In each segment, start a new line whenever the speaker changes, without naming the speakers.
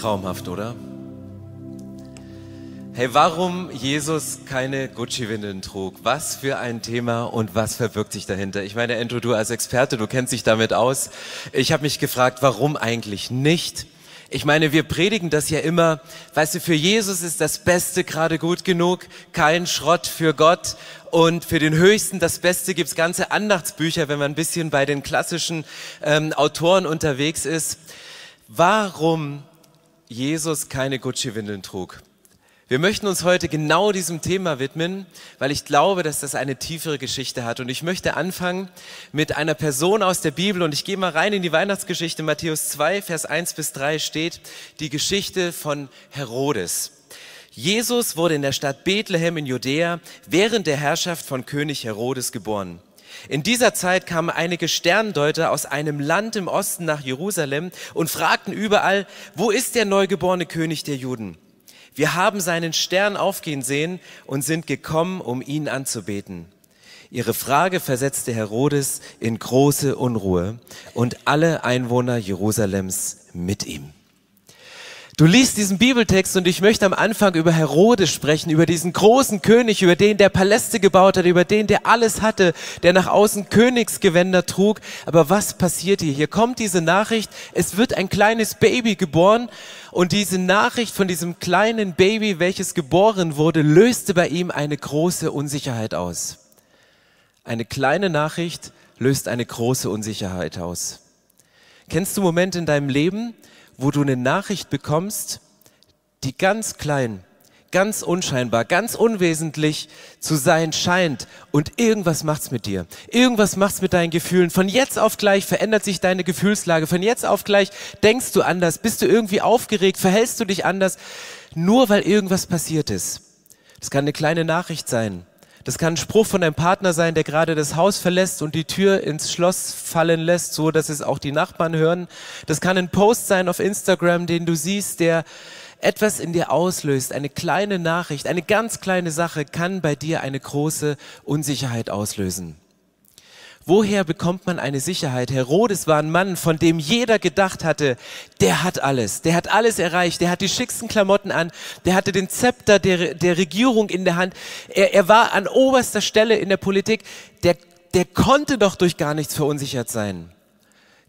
traumhaft, oder? Hey, warum Jesus keine Gucci-Windeln trug? Was für ein Thema und was verbirgt sich dahinter? Ich meine, Andrew, du als Experte, du kennst dich damit aus. Ich habe mich gefragt, warum eigentlich nicht? Ich meine, wir predigen das ja immer. Weißt du, für Jesus ist das Beste gerade gut genug, kein Schrott für Gott. Und für den Höchsten das Beste gibt's ganze Andachtsbücher, wenn man ein bisschen bei den klassischen ähm, Autoren unterwegs ist. Warum Jesus keine Gucci-Windeln trug? Wir möchten uns heute genau diesem Thema widmen, weil ich glaube, dass das eine tiefere Geschichte hat. Und ich möchte anfangen mit einer Person aus der Bibel. Und ich gehe mal rein in die Weihnachtsgeschichte. Matthäus 2, Vers 1 bis 3 steht die Geschichte von Herodes. Jesus wurde in der Stadt Bethlehem in Judäa während der Herrschaft von König Herodes geboren. In dieser Zeit kamen einige Sterndeuter aus einem Land im Osten nach Jerusalem und fragten überall, wo ist der neugeborene König der Juden? Wir haben seinen Stern aufgehen sehen und sind gekommen, um ihn anzubeten. Ihre Frage versetzte Herodes in große Unruhe und alle Einwohner Jerusalems mit ihm. Du liest diesen Bibeltext und ich möchte am Anfang über Herodes sprechen, über diesen großen König, über den der Paläste gebaut hat, über den der alles hatte, der nach außen Königsgewänder trug. Aber was passiert hier? Hier kommt diese Nachricht, es wird ein kleines Baby geboren und diese Nachricht von diesem kleinen Baby, welches geboren wurde, löste bei ihm eine große Unsicherheit aus. Eine kleine Nachricht löst eine große Unsicherheit aus. Kennst du Momente in deinem Leben, wo du eine Nachricht bekommst, die ganz klein, ganz unscheinbar, ganz unwesentlich zu sein scheint und irgendwas macht's mit dir. Irgendwas macht's mit deinen Gefühlen. Von jetzt auf gleich verändert sich deine Gefühlslage. Von jetzt auf gleich denkst du anders, bist du irgendwie aufgeregt, verhältst du dich anders, nur weil irgendwas passiert ist. Das kann eine kleine Nachricht sein. Das kann ein Spruch von deinem Partner sein, der gerade das Haus verlässt und die Tür ins Schloss fallen lässt, so dass es auch die Nachbarn hören. Das kann ein Post sein auf Instagram, den du siehst, der etwas in dir auslöst. Eine kleine Nachricht, eine ganz kleine Sache kann bei dir eine große Unsicherheit auslösen. Woher bekommt man eine Sicherheit? Herodes war ein Mann, von dem jeder gedacht hatte, der hat alles, der hat alles erreicht, der hat die schicksten Klamotten an, der hatte den Zepter der, der Regierung in der Hand, er, er war an oberster Stelle in der Politik, der, der konnte doch durch gar nichts verunsichert sein.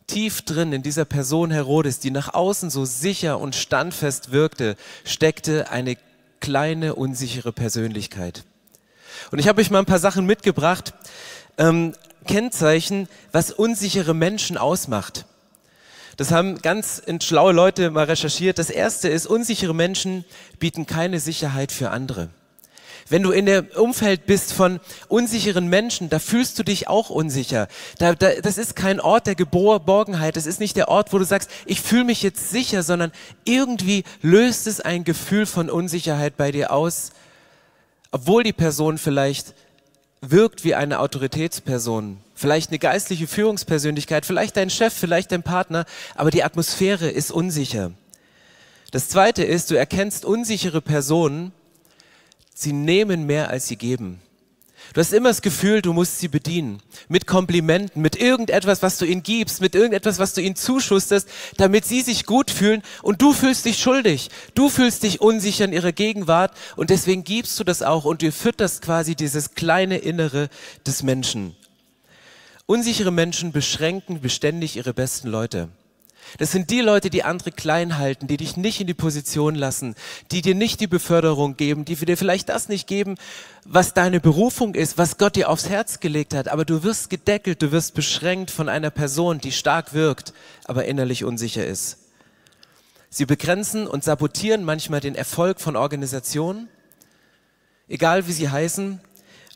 Tief drin in dieser Person Herodes, die nach außen so sicher und standfest wirkte, steckte eine kleine, unsichere Persönlichkeit. Und ich habe euch mal ein paar Sachen mitgebracht, ähm, Kennzeichen, was unsichere Menschen ausmacht. Das haben ganz schlaue Leute mal recherchiert. Das erste ist, unsichere Menschen bieten keine Sicherheit für andere. Wenn du in dem Umfeld bist von unsicheren Menschen, da fühlst du dich auch unsicher. Da, da, das ist kein Ort der Geborgenheit. Das ist nicht der Ort, wo du sagst, ich fühle mich jetzt sicher, sondern irgendwie löst es ein Gefühl von Unsicherheit bei dir aus, obwohl die Person vielleicht wirkt wie eine Autoritätsperson, vielleicht eine geistliche Führungspersönlichkeit, vielleicht dein Chef, vielleicht dein Partner, aber die Atmosphäre ist unsicher. Das zweite ist, du erkennst unsichere Personen, sie nehmen mehr als sie geben. Du hast immer das Gefühl, du musst sie bedienen. Mit Komplimenten, mit irgendetwas, was du ihnen gibst, mit irgendetwas, was du ihnen zuschusterst, damit sie sich gut fühlen und du fühlst dich schuldig. Du fühlst dich unsicher in ihrer Gegenwart und deswegen gibst du das auch und du fütterst quasi dieses kleine Innere des Menschen. Unsichere Menschen beschränken beständig ihre besten Leute. Das sind die Leute, die andere klein halten, die dich nicht in die Position lassen, die dir nicht die Beförderung geben, die dir vielleicht das nicht geben, was deine Berufung ist, was Gott dir aufs Herz gelegt hat. Aber du wirst gedeckelt, du wirst beschränkt von einer Person, die stark wirkt, aber innerlich unsicher ist. Sie begrenzen und sabotieren manchmal den Erfolg von Organisationen, egal wie sie heißen.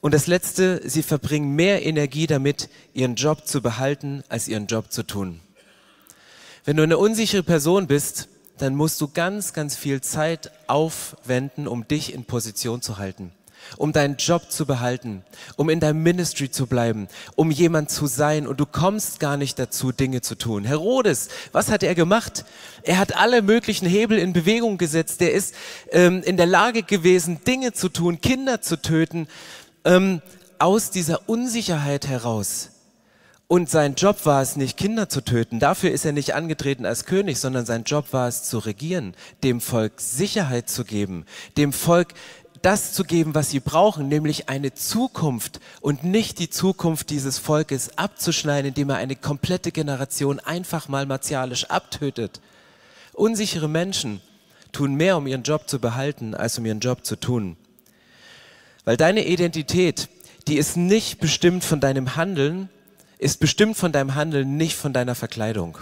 Und das Letzte, sie verbringen mehr Energie damit, ihren Job zu behalten, als ihren Job zu tun. Wenn du eine unsichere Person bist, dann musst du ganz, ganz viel Zeit aufwenden, um dich in Position zu halten, um deinen Job zu behalten, um in deinem Ministry zu bleiben, um jemand zu sein und du kommst gar nicht dazu, Dinge zu tun. Herodes, was hat er gemacht? Er hat alle möglichen Hebel in Bewegung gesetzt. Der ist ähm, in der Lage gewesen, Dinge zu tun, Kinder zu töten, ähm, aus dieser Unsicherheit heraus. Und sein Job war es nicht, Kinder zu töten. Dafür ist er nicht angetreten als König, sondern sein Job war es zu regieren, dem Volk Sicherheit zu geben, dem Volk das zu geben, was sie brauchen, nämlich eine Zukunft und nicht die Zukunft dieses Volkes abzuschneiden, indem er eine komplette Generation einfach mal martialisch abtötet. Unsichere Menschen tun mehr, um ihren Job zu behalten, als um ihren Job zu tun. Weil deine Identität, die ist nicht bestimmt von deinem Handeln, ist bestimmt von deinem Handeln, nicht von deiner Verkleidung.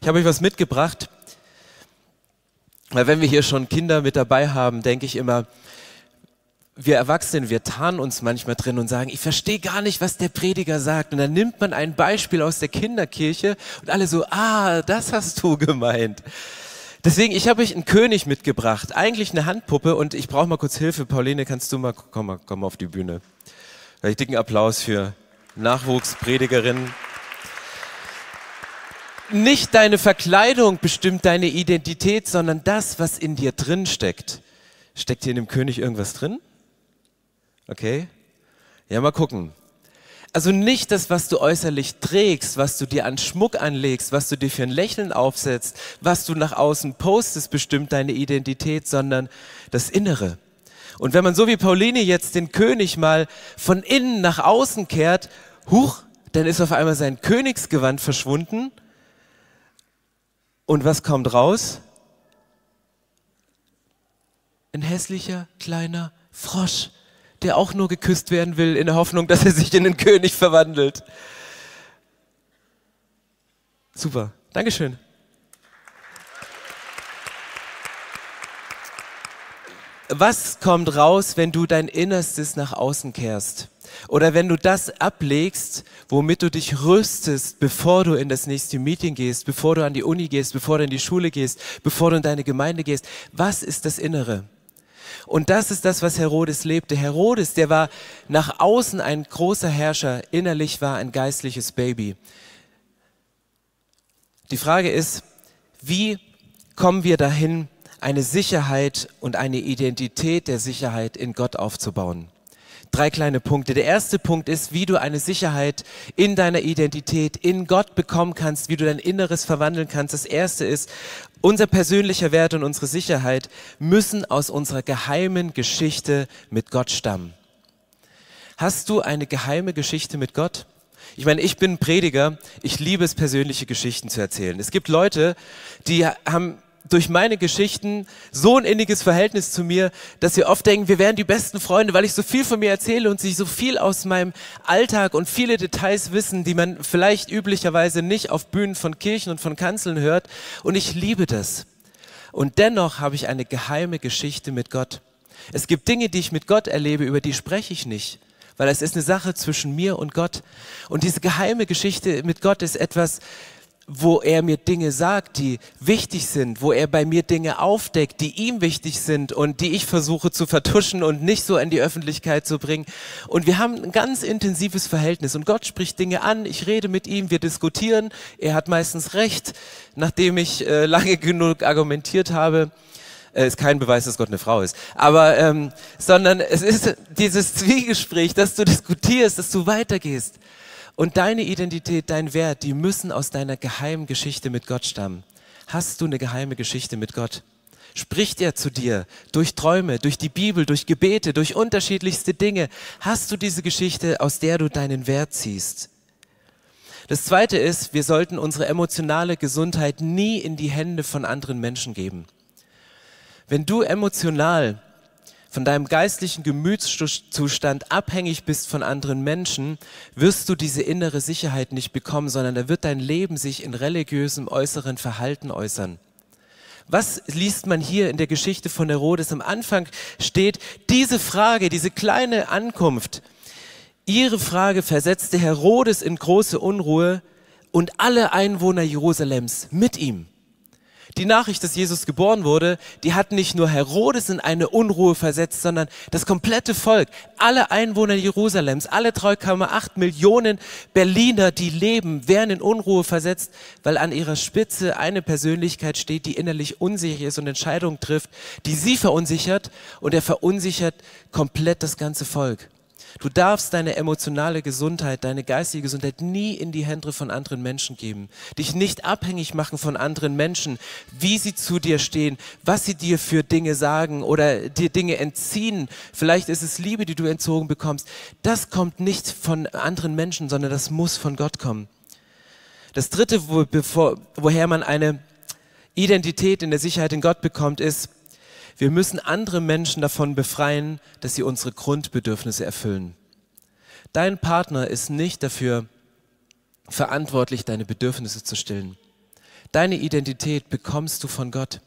Ich habe euch was mitgebracht, weil wenn wir hier schon Kinder mit dabei haben, denke ich immer, wir Erwachsenen, wir tarnen uns manchmal drin und sagen, ich verstehe gar nicht, was der Prediger sagt. Und dann nimmt man ein Beispiel aus der Kinderkirche und alle so, ah, das hast du gemeint. Deswegen, ich habe euch einen König mitgebracht, eigentlich eine Handpuppe und ich brauche mal kurz Hilfe. Pauline, kannst du mal, komm mal, komm mal auf die Bühne. Vielleicht dicken Applaus für Nachwuchspredigerin. Nicht deine Verkleidung bestimmt deine Identität, sondern das, was in dir drin steckt. Steckt hier in dem König irgendwas drin? Okay? Ja, mal gucken. Also nicht das, was du äußerlich trägst, was du dir an Schmuck anlegst, was du dir für ein Lächeln aufsetzt, was du nach außen postest, bestimmt deine Identität, sondern das Innere. Und wenn man so wie Pauline jetzt den König mal von innen nach außen kehrt, huch, dann ist auf einmal sein Königsgewand verschwunden. Und was kommt raus? Ein hässlicher kleiner Frosch der auch nur geküsst werden will, in der Hoffnung, dass er sich in den König verwandelt. Super, Dankeschön. Was kommt raus, wenn du dein Innerstes nach außen kehrst? Oder wenn du das ablegst, womit du dich rüstest, bevor du in das nächste Meeting gehst, bevor du an die Uni gehst, bevor du in die Schule gehst, bevor du in deine Gemeinde gehst. Was ist das Innere? Und das ist das, was Herodes lebte. Herodes, der war nach außen ein großer Herrscher, innerlich war ein geistliches Baby. Die Frage ist, wie kommen wir dahin, eine Sicherheit und eine Identität der Sicherheit in Gott aufzubauen? Drei kleine Punkte. Der erste Punkt ist, wie du eine Sicherheit in deiner Identität, in Gott bekommen kannst, wie du dein Inneres verwandeln kannst. Das erste ist, unser persönlicher Wert und unsere Sicherheit müssen aus unserer geheimen Geschichte mit Gott stammen. Hast du eine geheime Geschichte mit Gott? Ich meine, ich bin Prediger, ich liebe es, persönliche Geschichten zu erzählen. Es gibt Leute, die haben durch meine Geschichten so ein inniges Verhältnis zu mir, dass sie oft denken, wir wären die besten Freunde, weil ich so viel von mir erzähle und sie so viel aus meinem Alltag und viele Details wissen, die man vielleicht üblicherweise nicht auf Bühnen von Kirchen und von Kanzeln hört. Und ich liebe das. Und dennoch habe ich eine geheime Geschichte mit Gott. Es gibt Dinge, die ich mit Gott erlebe, über die spreche ich nicht weil es ist eine Sache zwischen mir und Gott. Und diese geheime Geschichte mit Gott ist etwas, wo er mir Dinge sagt, die wichtig sind, wo er bei mir Dinge aufdeckt, die ihm wichtig sind und die ich versuche zu vertuschen und nicht so in die Öffentlichkeit zu bringen. Und wir haben ein ganz intensives Verhältnis und Gott spricht Dinge an, ich rede mit ihm, wir diskutieren, er hat meistens recht, nachdem ich äh, lange genug argumentiert habe. Äh, ist kein Beweis, dass Gott eine Frau ist. Aber, ähm, sondern es ist dieses Zwiegespräch, dass du diskutierst, dass du weitergehst. Und deine Identität, dein Wert, die müssen aus deiner geheimen Geschichte mit Gott stammen. Hast du eine geheime Geschichte mit Gott? Spricht er zu dir durch Träume, durch die Bibel, durch Gebete, durch unterschiedlichste Dinge? Hast du diese Geschichte, aus der du deinen Wert ziehst? Das Zweite ist, wir sollten unsere emotionale Gesundheit nie in die Hände von anderen Menschen geben. Wenn du emotional von deinem geistlichen Gemütszustand abhängig bist von anderen Menschen, wirst du diese innere Sicherheit nicht bekommen, sondern da wird dein Leben sich in religiösem äußeren Verhalten äußern. Was liest man hier in der Geschichte von Herodes? Am Anfang steht diese Frage, diese kleine Ankunft. Ihre Frage versetzte Herodes in große Unruhe und alle Einwohner Jerusalems mit ihm. Die Nachricht, dass Jesus geboren wurde, die hat nicht nur Herodes in eine Unruhe versetzt, sondern das komplette Volk, alle Einwohner Jerusalems, alle 3,8 Millionen Berliner, die leben, werden in Unruhe versetzt, weil an ihrer Spitze eine Persönlichkeit steht, die innerlich unsicher ist und Entscheidungen trifft, die sie verunsichert und er verunsichert komplett das ganze Volk. Du darfst deine emotionale Gesundheit, deine geistige Gesundheit nie in die Hände von anderen Menschen geben. Dich nicht abhängig machen von anderen Menschen, wie sie zu dir stehen, was sie dir für Dinge sagen oder dir Dinge entziehen. Vielleicht ist es Liebe, die du entzogen bekommst. Das kommt nicht von anderen Menschen, sondern das muss von Gott kommen. Das dritte, wo, bevor, woher man eine Identität in der Sicherheit in Gott bekommt, ist, wir müssen andere Menschen davon befreien, dass sie unsere Grundbedürfnisse erfüllen. Dein Partner ist nicht dafür verantwortlich, deine Bedürfnisse zu stillen. Deine Identität bekommst du von Gott.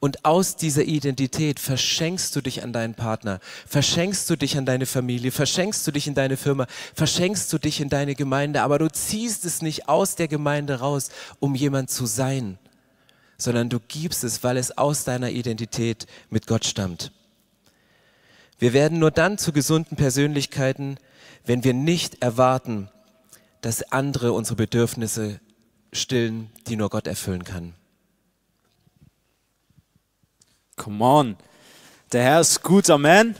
Und aus dieser Identität verschenkst du dich an deinen Partner, verschenkst du dich an deine Familie, verschenkst du dich in deine Firma, verschenkst du dich in deine Gemeinde, aber du ziehst es nicht aus der Gemeinde raus, um jemand zu sein, sondern du gibst es, weil es aus deiner Identität mit Gott stammt. Wir werden nur dann zu gesunden Persönlichkeiten, wenn wir nicht erwarten, dass andere unsere Bedürfnisse stillen, die nur Gott erfüllen kann.
Come on. Der Herr ist gut, Amen.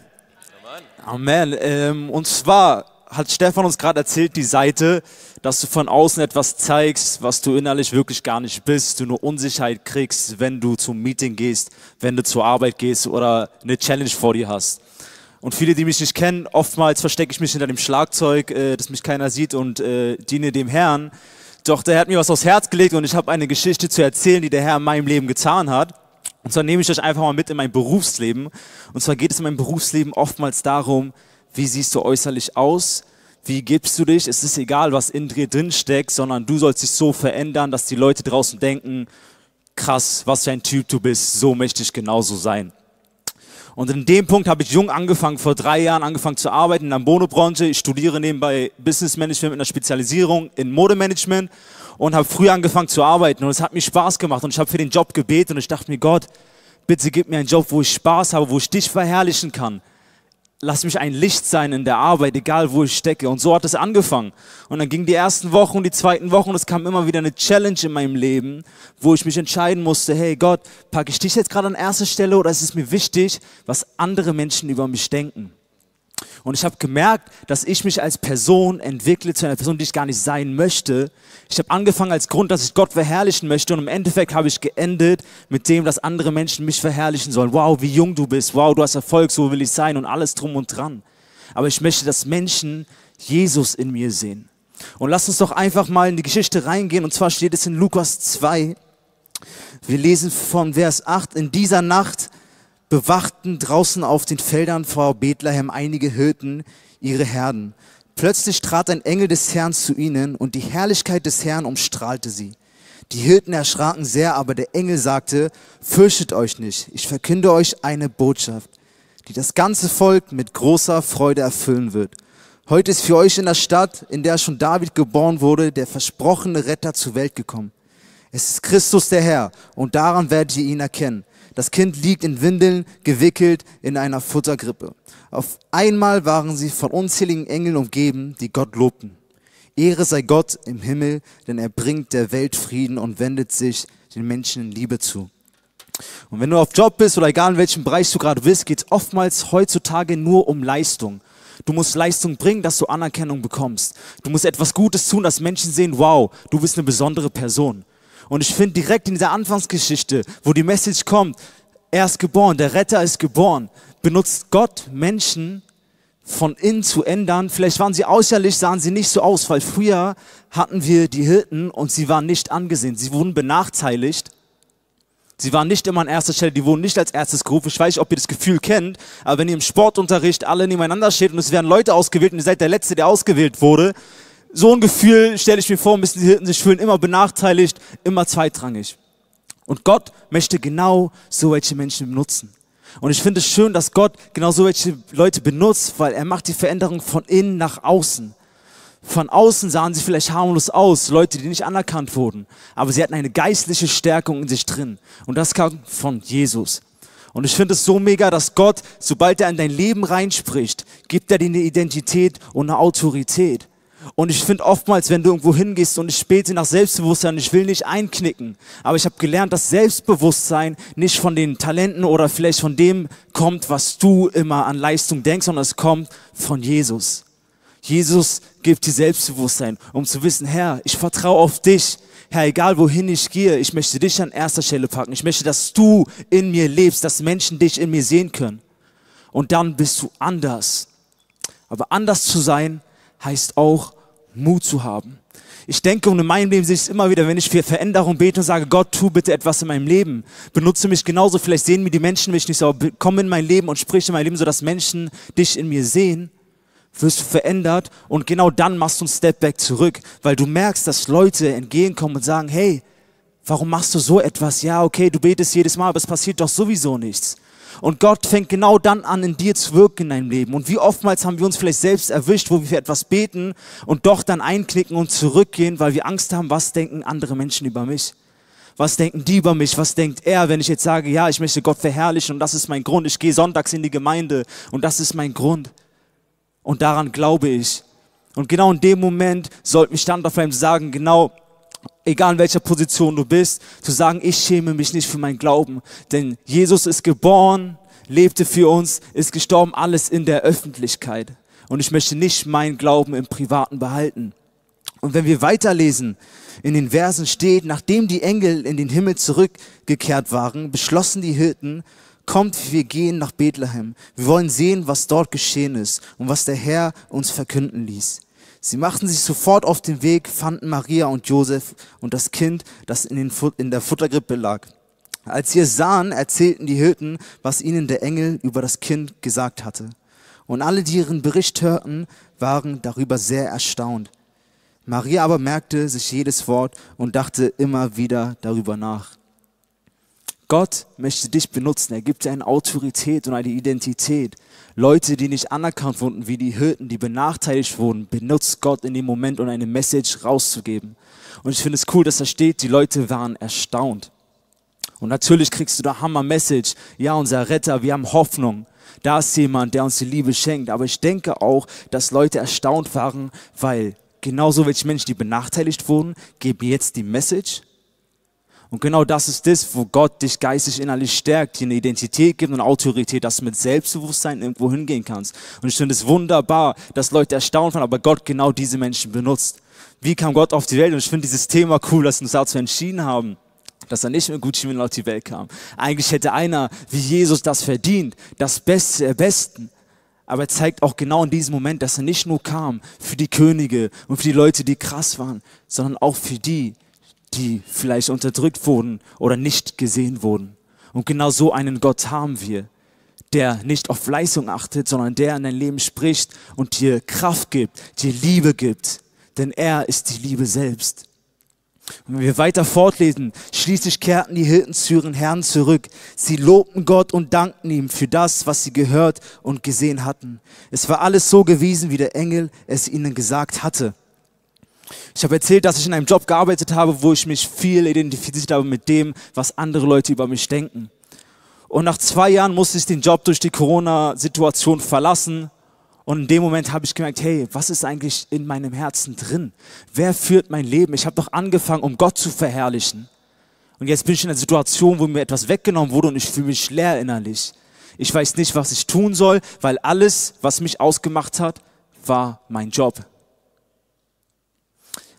Amen. Ähm, und zwar hat Stefan uns gerade erzählt, die Seite, dass du von außen etwas zeigst, was du innerlich wirklich gar nicht bist, du nur Unsicherheit kriegst, wenn du zum Meeting gehst, wenn du zur Arbeit gehst oder eine Challenge vor dir hast. Und viele, die mich nicht kennen, oftmals verstecke ich mich hinter dem Schlagzeug, äh, das mich keiner sieht und äh, diene dem Herrn. Doch der hat mir was aufs Herz gelegt und ich habe eine Geschichte zu erzählen, die der Herr in meinem Leben getan hat. Und zwar nehme ich euch einfach mal mit in mein Berufsleben. Und zwar geht es in meinem Berufsleben oftmals darum, wie siehst du äußerlich aus? Wie gibst du dich? Es ist egal, was in dir drin steckt, sondern du sollst dich so verändern, dass die Leute draußen denken, krass, was für ein Typ du bist, so möchte ich genauso sein. Und in dem Punkt habe ich jung angefangen, vor drei Jahren angefangen zu arbeiten in der Modebranche. Ich studiere nebenbei Business Management mit einer Spezialisierung in Modemanagement und habe früh angefangen zu arbeiten. Und es hat mir Spaß gemacht und ich habe für den Job gebetet und ich dachte mir, Gott, bitte gib mir einen Job, wo ich Spaß habe, wo ich dich verherrlichen kann lass mich ein Licht sein in der Arbeit, egal wo ich stecke. Und so hat es angefangen. Und dann ging die ersten Wochen und die zweiten Wochen und es kam immer wieder eine Challenge in meinem Leben, wo ich mich entscheiden musste, hey Gott, packe ich dich jetzt gerade an erster Stelle oder ist es mir wichtig, was andere Menschen über mich denken? Und ich habe gemerkt, dass ich mich als Person entwickle zu einer Person, die ich gar nicht sein möchte. Ich habe angefangen als Grund, dass ich Gott verherrlichen möchte und im Endeffekt habe ich geendet mit dem, dass andere Menschen mich verherrlichen sollen. Wow, wie jung du bist. Wow, du hast Erfolg, so will ich sein und alles drum und dran. Aber ich möchte, dass Menschen Jesus in mir sehen. Und lass uns doch einfach mal in die Geschichte reingehen. Und zwar steht es in Lukas 2. Wir lesen von Vers 8. In dieser Nacht bewachten draußen auf den Feldern vor Bethlehem einige Hirten ihre Herden. Plötzlich trat ein Engel des Herrn zu ihnen und die Herrlichkeit des Herrn umstrahlte sie. Die Hirten erschraken sehr, aber der Engel sagte, fürchtet euch nicht, ich verkünde euch eine Botschaft, die das ganze Volk mit großer Freude erfüllen wird. Heute ist für euch in der Stadt, in der schon David geboren wurde, der versprochene Retter zur Welt gekommen. Es ist Christus der Herr und daran werdet ihr ihn erkennen. Das Kind liegt in Windeln, gewickelt in einer Futtergrippe. Auf einmal waren sie von unzähligen Engeln umgeben, die Gott lobten. Ehre sei Gott im Himmel, denn er bringt der Welt Frieden und wendet sich den Menschen in Liebe zu. Und wenn du auf Job bist oder egal in welchem Bereich du gerade bist, geht es oftmals heutzutage nur um Leistung. Du musst Leistung bringen, dass du Anerkennung bekommst. Du musst etwas Gutes tun, dass Menschen sehen, wow, du bist eine besondere Person. Und ich finde direkt in dieser Anfangsgeschichte, wo die Message kommt, er ist geboren, der Retter ist geboren, benutzt Gott Menschen von innen zu ändern. Vielleicht waren sie äußerlich, sahen sie nicht so aus, weil früher hatten wir die Hirten und sie waren nicht angesehen. Sie wurden benachteiligt. Sie waren nicht immer an erster Stelle, die wurden nicht als erstes gerufen. Ich weiß nicht, ob ihr das Gefühl kennt, aber wenn ihr im Sportunterricht alle nebeneinander steht und es werden Leute ausgewählt und ihr seid der Letzte, der ausgewählt wurde, so ein Gefühl stelle ich mir vor, müssen die Hirten sich fühlen, immer benachteiligt, immer zweitrangig. Und Gott möchte genau so welche Menschen benutzen. Und ich finde es schön, dass Gott genau so welche Leute benutzt, weil er macht die Veränderung von innen nach außen. Von außen sahen sie vielleicht harmlos aus, Leute, die nicht anerkannt wurden, aber sie hatten eine geistliche Stärkung in sich drin. Und das kam von Jesus. Und ich finde es so mega, dass Gott, sobald er in dein Leben reinspricht, gibt er dir eine Identität und eine Autorität. Und ich finde oftmals, wenn du irgendwo hingehst und ich späte nach Selbstbewusstsein, ich will nicht einknicken, aber ich habe gelernt, dass Selbstbewusstsein nicht von den Talenten oder vielleicht von dem kommt, was du immer an Leistung denkst, sondern es kommt von Jesus. Jesus gibt dir Selbstbewusstsein, um zu wissen, Herr, ich vertraue auf dich. Herr, egal wohin ich gehe, ich möchte dich an erster Stelle packen. Ich möchte, dass du in mir lebst, dass Menschen dich in mir sehen können. Und dann bist du anders. Aber anders zu sein heißt auch Mut zu haben. Ich denke, und in meinem Leben sehe ich es immer wieder, wenn ich für Veränderung bete und sage, Gott, tu bitte etwas in meinem Leben. Benutze mich genauso. Vielleicht sehen mir die Menschen mich nicht so, aber komm in mein Leben und sprich in mein Leben, sodass Menschen dich in mir sehen wirst du verändert und genau dann machst du einen Step back zurück, weil du merkst, dass Leute entgegenkommen und sagen, hey, warum machst du so etwas? Ja, okay, du betest jedes Mal, aber es passiert doch sowieso nichts. Und Gott fängt genau dann an, in dir zu wirken in deinem Leben. Und wie oftmals haben wir uns vielleicht selbst erwischt, wo wir für etwas beten und doch dann einknicken und zurückgehen, weil wir Angst haben, was denken andere Menschen über mich? Was denken die über mich? Was denkt er, wenn ich jetzt sage, ja, ich möchte Gott verherrlichen und das ist mein Grund. Ich gehe sonntags in die Gemeinde und das ist mein Grund. Und daran glaube ich. Und genau in dem Moment sollte mich dann auf einem sagen, genau, egal in welcher Position du bist, zu sagen, ich schäme mich nicht für mein Glauben. Denn Jesus ist geboren, lebte für uns, ist gestorben, alles in der Öffentlichkeit. Und ich möchte nicht meinen Glauben im Privaten behalten. Und wenn wir weiterlesen, in den Versen steht, nachdem die Engel in den Himmel zurückgekehrt waren, beschlossen die Hirten, kommt, wir gehen nach Bethlehem. Wir wollen sehen, was dort geschehen ist und was der Herr uns verkünden ließ. Sie machten sich sofort auf den Weg, fanden Maria und Josef und das Kind, das in, den, in der Futtergrippe lag. Als sie es sahen, erzählten die Hirten, was ihnen der Engel über das Kind gesagt hatte. Und alle, die ihren Bericht hörten, waren darüber sehr erstaunt. Maria aber merkte sich jedes Wort und dachte immer wieder darüber nach. Gott möchte dich benutzen. Er gibt dir eine Autorität und eine Identität. Leute, die nicht anerkannt wurden, wie die Hirten, die benachteiligt wurden, benutzt Gott in dem Moment, um eine Message rauszugeben. Und ich finde es cool, dass da steht, die Leute waren erstaunt. Und natürlich kriegst du da Hammer-Message. Ja, unser Retter, wir haben Hoffnung. Da ist jemand, der uns die Liebe schenkt. Aber ich denke auch, dass Leute erstaunt waren, weil genauso welche Menschen, die benachteiligt wurden, geben jetzt die Message und genau das ist das, wo Gott dich geistig innerlich stärkt, dir eine Identität gibt und Autorität, dass du mit Selbstbewusstsein irgendwo hingehen kannst. Und ich finde es wunderbar, dass Leute erstaunt waren, aber Gott genau diese Menschen benutzt. Wie kam Gott auf die Welt? Und ich finde dieses Thema cool, dass wir uns dazu entschieden haben, dass er nicht mit Gucci Mane auf die Welt kam. Eigentlich hätte einer wie Jesus das verdient, das Beste der Besten. Aber er zeigt auch genau in diesem Moment, dass er nicht nur kam für die Könige und für die Leute, die krass waren, sondern auch für die, die vielleicht unterdrückt wurden oder nicht gesehen wurden. Und genau so einen Gott haben wir, der nicht auf Leistung achtet, sondern der in dein Leben spricht und dir Kraft gibt, dir Liebe gibt. Denn er ist die Liebe selbst. Und wenn wir weiter fortlesen, schließlich kehrten die Hirten zu ihren Herrn zurück. Sie lobten Gott und dankten ihm für das, was sie gehört und gesehen hatten. Es war alles so gewesen, wie der Engel es ihnen gesagt hatte. Ich habe erzählt, dass ich in einem Job gearbeitet habe, wo ich mich viel identifiziert habe mit dem, was andere Leute über mich denken. Und nach zwei Jahren musste ich den Job durch die Corona-Situation verlassen. Und in dem Moment habe ich gemerkt, hey, was ist eigentlich in meinem Herzen drin? Wer führt mein Leben? Ich habe doch angefangen, um Gott zu verherrlichen. Und jetzt bin ich in einer Situation, wo mir etwas weggenommen wurde und ich fühle mich leer innerlich. Ich weiß nicht, was ich tun soll, weil alles, was mich ausgemacht hat, war mein Job.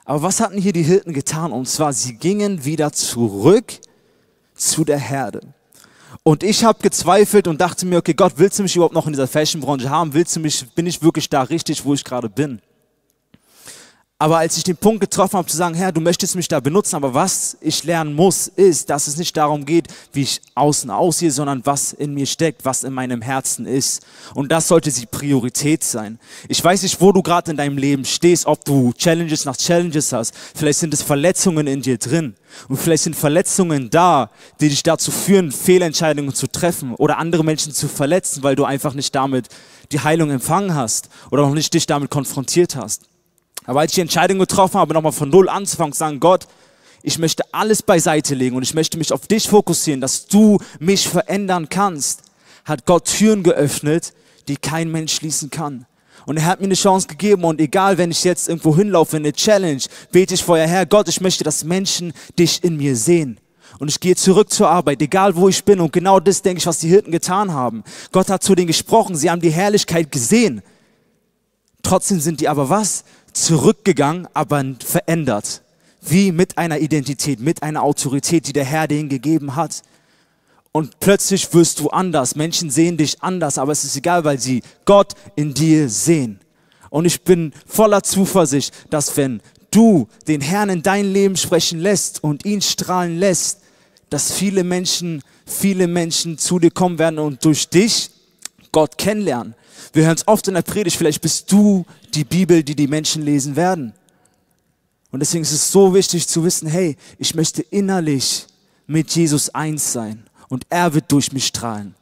Aber was hatten hier die Hirten getan? Und zwar, sie gingen wieder zurück zu der Herde. Und ich habe gezweifelt und dachte mir, okay, Gott, willst du mich überhaupt noch in dieser Fashionbranche haben? Willst du mich, bin ich wirklich da richtig, wo ich gerade bin? Aber als ich den Punkt getroffen habe zu sagen, Herr, du möchtest mich da benutzen, aber was ich lernen muss, ist, dass es nicht darum geht, wie ich außen aussehe, sondern was in mir steckt, was in meinem Herzen ist. Und das sollte die Priorität sein. Ich weiß nicht, wo du gerade in deinem Leben stehst, ob du Challenges nach Challenges hast. Vielleicht sind es Verletzungen in dir drin. Und vielleicht sind Verletzungen da, die dich dazu führen, Fehlentscheidungen zu treffen oder andere Menschen zu verletzen, weil du einfach nicht damit die Heilung empfangen hast oder noch nicht dich damit konfrontiert hast. Aber als ich die Entscheidung getroffen habe, nochmal von Null anzufangen, zu sagen, Gott, ich möchte alles beiseite legen und ich möchte mich auf dich fokussieren, dass du mich verändern kannst, hat Gott Türen geöffnet, die kein Mensch schließen kann. Und er hat mir eine Chance gegeben und egal, wenn ich jetzt irgendwo hinlaufe, in eine Challenge, bete ich vorher, Herr Gott, ich möchte, dass Menschen dich in mir sehen. Und ich gehe zurück zur Arbeit, egal wo ich bin. Und genau das denke ich, was die Hirten getan haben. Gott hat zu denen gesprochen, sie haben die Herrlichkeit gesehen. Trotzdem sind die aber was? Zurückgegangen, aber verändert. Wie mit einer Identität, mit einer Autorität, die der Herr denen gegeben hat. Und plötzlich wirst du anders. Menschen sehen dich anders, aber es ist egal, weil sie Gott in dir sehen. Und ich bin voller Zuversicht, dass wenn du den Herrn in dein Leben sprechen lässt und ihn strahlen lässt, dass viele Menschen, viele Menschen zu dir kommen werden und durch dich Gott kennenlernen. Wir hören es oft in der Predigt, vielleicht bist du die Bibel, die die Menschen lesen werden. Und deswegen ist es so wichtig zu wissen, hey, ich möchte innerlich mit Jesus eins sein und er wird durch mich strahlen.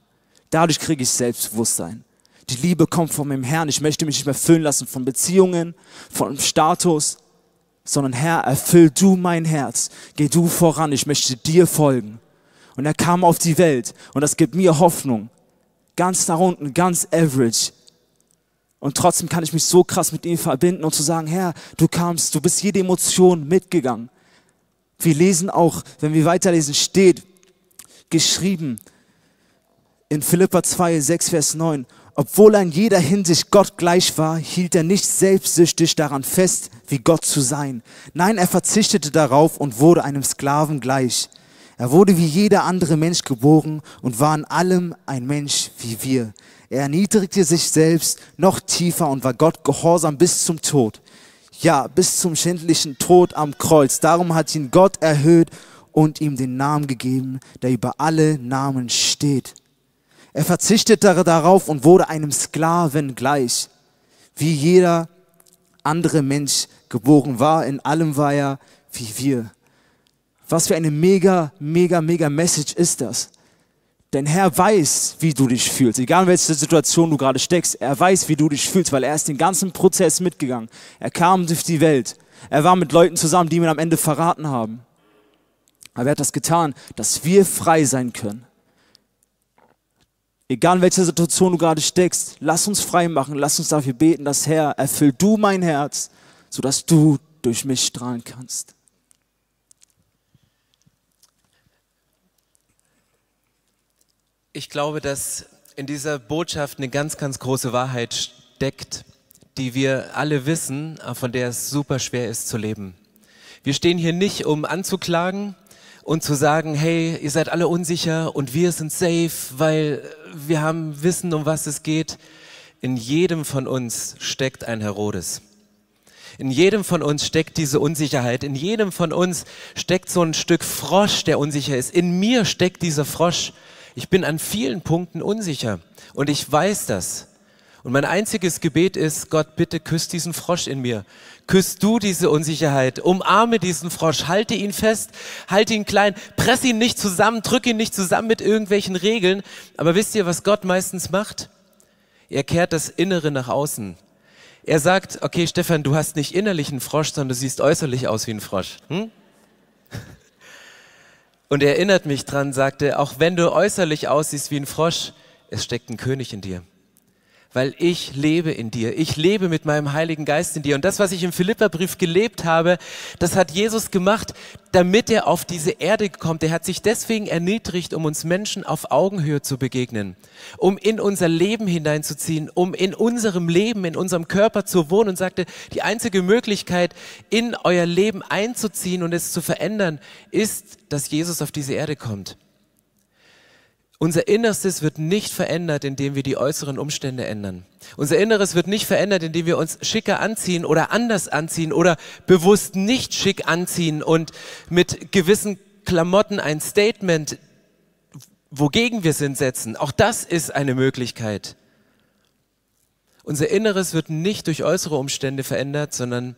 Dadurch kriege ich Selbstbewusstsein. Die Liebe kommt von meinem Herrn. Ich möchte mich nicht mehr füllen lassen von Beziehungen, von Status, sondern Herr, erfüll du mein Herz. Geh du voran. Ich möchte dir folgen. Und er kam auf die Welt und das gibt mir Hoffnung. Ganz nach unten, ganz average. Und trotzdem kann ich mich so krass mit ihm verbinden und zu sagen, Herr, du kamst, du bist jede Emotion mitgegangen. Wir lesen auch, wenn wir weiterlesen, steht, geschrieben in Philippa 2, 6, Vers 9. Obwohl er in jeder Hinsicht Gott gleich war, hielt er nicht selbstsüchtig daran fest, wie Gott zu sein. Nein, er verzichtete darauf und wurde einem Sklaven gleich. Er wurde wie jeder andere Mensch geboren und war in allem ein Mensch wie wir. Er erniedrigte sich selbst noch tiefer und war Gott gehorsam bis zum Tod. Ja, bis zum schändlichen Tod am Kreuz. Darum hat ihn Gott erhöht und ihm den Namen gegeben, der über alle Namen steht. Er verzichtete darauf und wurde einem Sklaven gleich, wie jeder andere Mensch geboren war. In allem war er wie wir. Was für eine mega, mega, mega Message ist das? Denn Herr weiß, wie du dich fühlst. Egal in welcher Situation du gerade steckst, er weiß, wie du dich fühlst, weil er ist den ganzen Prozess mitgegangen. Er kam durch die Welt. Er war mit Leuten zusammen, die ihn am Ende verraten haben. Aber er hat das getan, dass wir frei sein können. Egal in welcher Situation du gerade steckst, lass uns frei machen, lass uns dafür beten, dass Herr, erfüll du mein Herz, sodass du durch mich strahlen kannst.
Ich glaube, dass in dieser Botschaft eine ganz, ganz große Wahrheit steckt, die wir alle wissen, von der es super schwer ist zu leben. Wir stehen hier nicht, um anzuklagen, und zu sagen, hey, ihr seid alle unsicher und wir sind safe, weil wir haben Wissen, um was es geht. In jedem von uns steckt ein Herodes. In jedem von uns steckt diese Unsicherheit. In jedem von uns steckt so ein Stück Frosch, der unsicher ist. In mir steckt dieser Frosch. Ich bin an vielen Punkten unsicher und ich weiß das. Und mein einziges Gebet ist, Gott, bitte küsst diesen Frosch in mir. Küsst du diese Unsicherheit, umarme diesen Frosch, halte ihn fest, halte ihn klein, press ihn nicht zusammen, drück ihn nicht zusammen mit irgendwelchen Regeln. Aber wisst ihr, was Gott meistens macht? Er kehrt das Innere nach außen. Er sagt, okay, Stefan, du hast nicht innerlich einen Frosch, sondern du siehst äußerlich aus wie ein Frosch. Hm? Und er erinnert mich dran, sagte, auch wenn du äußerlich aussiehst wie ein Frosch, es steckt ein König in dir weil ich lebe in dir. Ich lebe mit meinem Heiligen Geist in dir. Und das, was ich im Philipperbrief gelebt habe, das hat Jesus gemacht, damit er auf diese Erde kommt. Er hat sich deswegen erniedrigt, um uns Menschen auf Augenhöhe zu begegnen, um in unser Leben hineinzuziehen, um in unserem Leben, in unserem Körper zu wohnen und sagte, die einzige Möglichkeit, in euer Leben einzuziehen und es zu verändern, ist, dass Jesus auf diese Erde kommt. Unser Innerstes wird nicht verändert, indem wir die äußeren Umstände ändern. Unser Inneres wird nicht verändert, indem wir uns schicker anziehen oder anders anziehen oder bewusst nicht schick anziehen und mit gewissen Klamotten ein Statement, wogegen wir sind, setzen. Auch das ist eine Möglichkeit. Unser Inneres wird nicht durch äußere Umstände verändert, sondern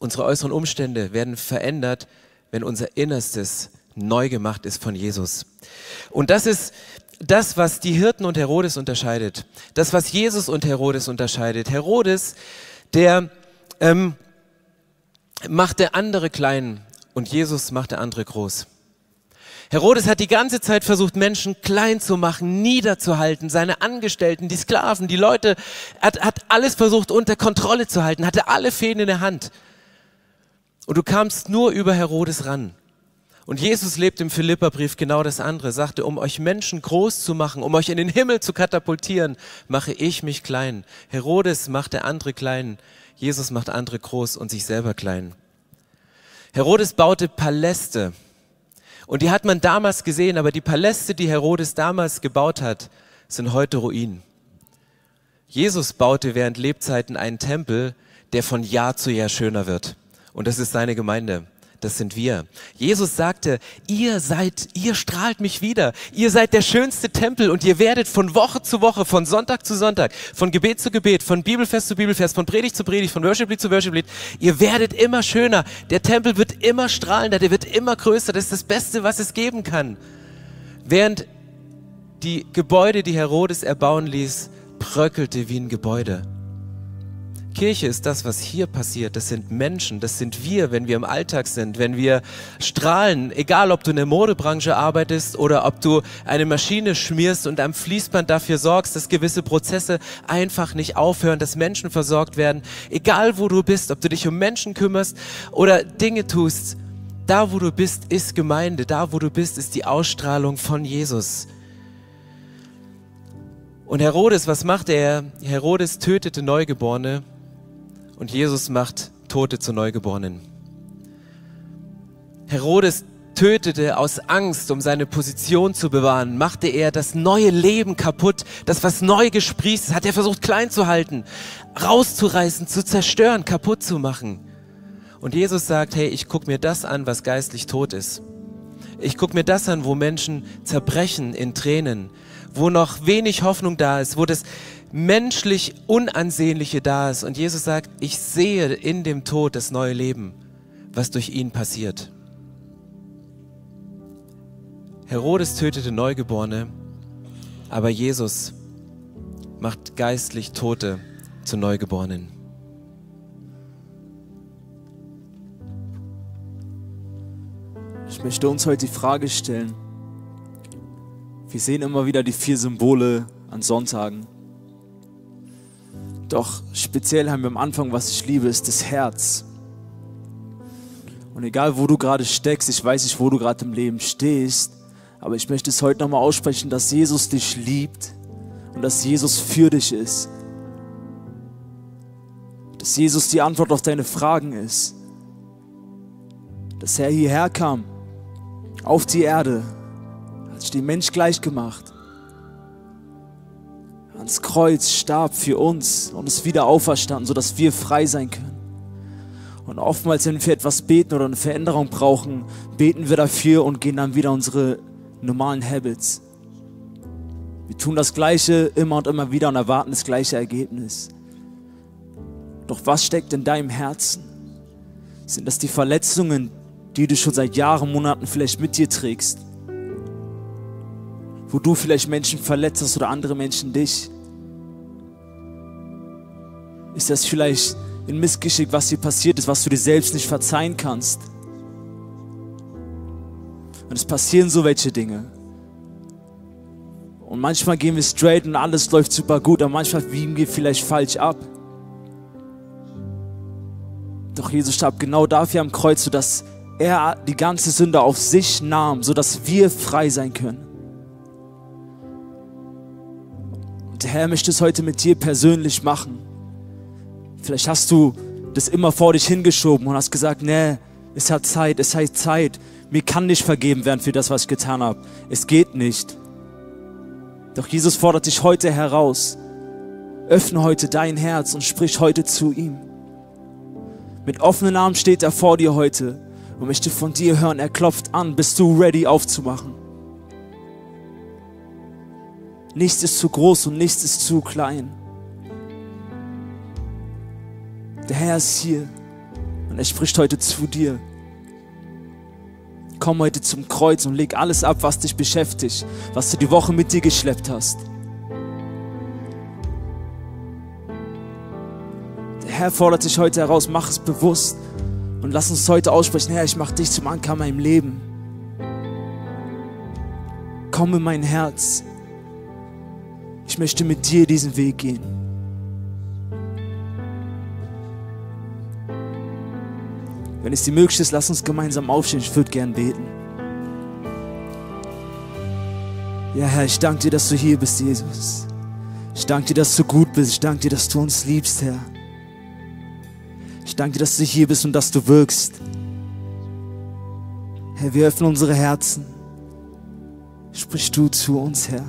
unsere äußeren Umstände werden verändert, wenn unser Innerstes neu gemacht ist von Jesus. Und das ist das, was die Hirten und Herodes unterscheidet. Das, was Jesus und Herodes unterscheidet. Herodes, der ähm, macht der andere klein und Jesus macht der andere groß. Herodes hat die ganze Zeit versucht, Menschen klein zu machen, niederzuhalten, seine Angestellten, die Sklaven, die Leute, hat, hat alles versucht unter Kontrolle zu halten, hatte alle Fäden in der Hand. Und du kamst nur über Herodes ran. Und Jesus lebt im Philipperbrief genau das andere, sagte, um euch Menschen groß zu machen, um euch in den Himmel zu katapultieren, mache ich mich klein. Herodes machte andere klein, Jesus macht andere groß und sich selber klein. Herodes baute Paläste. Und die hat man damals gesehen, aber die Paläste, die Herodes damals gebaut hat, sind heute Ruinen. Jesus baute während Lebzeiten einen Tempel, der von Jahr zu Jahr schöner wird. Und das ist seine Gemeinde das sind wir. Jesus sagte, ihr seid, ihr strahlt mich wieder. Ihr seid der schönste Tempel und ihr werdet von Woche zu Woche, von Sonntag zu Sonntag, von Gebet zu Gebet, von Bibelfest zu Bibelfest, von Predigt zu Predigt, von Worship zu Worship ihr werdet immer schöner. Der Tempel wird immer strahlender, der wird immer größer. Das ist das Beste, was es geben kann. Während die Gebäude, die Herodes erbauen ließ, bröckelte wie ein Gebäude. Kirche ist das, was hier passiert. Das sind Menschen, das sind wir, wenn wir im Alltag sind, wenn wir strahlen, egal ob du in der Modebranche arbeitest oder ob du eine Maschine schmierst und am Fließband dafür sorgst, dass gewisse Prozesse einfach nicht aufhören, dass Menschen versorgt werden. Egal wo du bist, ob du dich um Menschen kümmerst oder Dinge tust, da wo du bist, ist Gemeinde, da wo du bist, ist die Ausstrahlung von Jesus. Und Herodes, was macht er? Herodes tötete Neugeborene und Jesus macht Tote zu Neugeborenen. Herodes tötete aus Angst, um seine Position zu bewahren, machte er das neue Leben kaputt, das was neu gesprießt ist, hat er versucht klein zu halten, rauszureißen, zu zerstören, kaputt zu machen. Und Jesus sagt, hey, ich guck mir das an, was geistlich tot ist. Ich guck mir das an, wo Menschen zerbrechen in Tränen, wo noch wenig Hoffnung da ist, wo das menschlich Unansehnliche da ist. Und Jesus sagt, ich sehe in dem Tod das neue Leben, was durch ihn passiert. Herodes tötete Neugeborene, aber Jesus macht geistlich Tote zu Neugeborenen.
Ich möchte uns heute die Frage stellen. Wir sehen immer wieder die vier Symbole an Sonntagen. Doch speziell haben wir am Anfang, was ich liebe, ist das Herz. Und egal, wo du gerade steckst, ich weiß nicht, wo du gerade im Leben stehst, aber ich möchte es heute nochmal aussprechen, dass Jesus dich liebt und dass Jesus für dich ist. Dass Jesus die Antwort auf deine Fragen ist. Dass er hierher kam, auf die Erde, hat sich den Mensch gleich gemacht ans Kreuz starb für uns und ist wieder auferstanden, sodass wir frei sein können. Und oftmals, wenn wir etwas beten oder eine Veränderung brauchen, beten wir dafür und gehen dann wieder unsere normalen Habits. Wir tun das Gleiche immer und immer wieder und erwarten das gleiche Ergebnis. Doch was steckt in deinem Herzen? Sind das die Verletzungen, die du schon seit Jahren, Monaten vielleicht mit dir trägst? Wo du vielleicht Menschen verletzt hast oder andere Menschen dich? Ist das vielleicht ein Missgeschick, was dir passiert ist, was du dir selbst nicht verzeihen kannst? Und es passieren so welche Dinge. Und manchmal gehen wir straight und alles läuft super gut, aber manchmal biegen wir vielleicht falsch ab. Doch Jesus starb genau dafür am Kreuz, sodass er die ganze Sünde auf sich nahm, sodass wir frei sein können. Und der Herr möchte es heute mit dir persönlich machen. Vielleicht hast du das immer vor dich hingeschoben und hast gesagt, nee, es hat Zeit, es hat Zeit. Mir kann nicht vergeben werden für das, was ich getan habe. Es geht nicht. Doch Jesus fordert dich heute heraus. Öffne heute dein Herz und sprich heute zu ihm. Mit offenen Armen steht er vor dir heute und möchte von dir hören, er klopft an, bist du ready aufzumachen. Nichts ist zu groß und nichts ist zu klein. Der Herr ist hier und er spricht heute zu dir. Komm heute zum Kreuz und leg alles ab, was dich beschäftigt, was du die Woche mit dir geschleppt hast. Der Herr fordert dich heute heraus, mach es bewusst und lass uns heute aussprechen, Herr, ich mach dich zum Anker in meinem Leben. komm in mein Herz. Ich möchte mit dir diesen Weg gehen. Wenn es dir möglich ist, lass uns gemeinsam aufstehen. Ich würde gern beten. Ja, Herr, ich danke dir, dass du hier bist, Jesus. Ich danke dir, dass du gut bist. Ich danke dir, dass du uns liebst, Herr. Ich danke dir, dass du hier bist und dass du wirkst. Herr, wir öffnen unsere Herzen. Sprich du zu uns, Herr.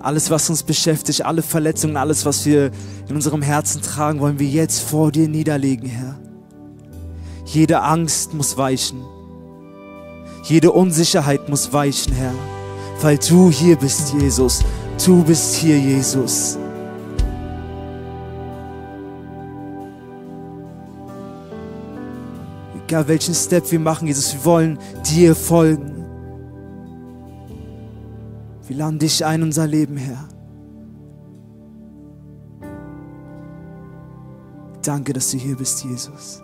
Alles, was uns beschäftigt, alle Verletzungen, alles, was wir in unserem Herzen tragen, wollen wir jetzt vor dir niederlegen, Herr. Jede Angst muss weichen. Jede Unsicherheit muss weichen, Herr. Weil du hier bist, Jesus. Du bist hier, Jesus. Egal welchen Step wir machen, Jesus, wir wollen dir folgen. Wir laden dich ein, unser Leben, Herr. Danke, dass du hier bist, Jesus.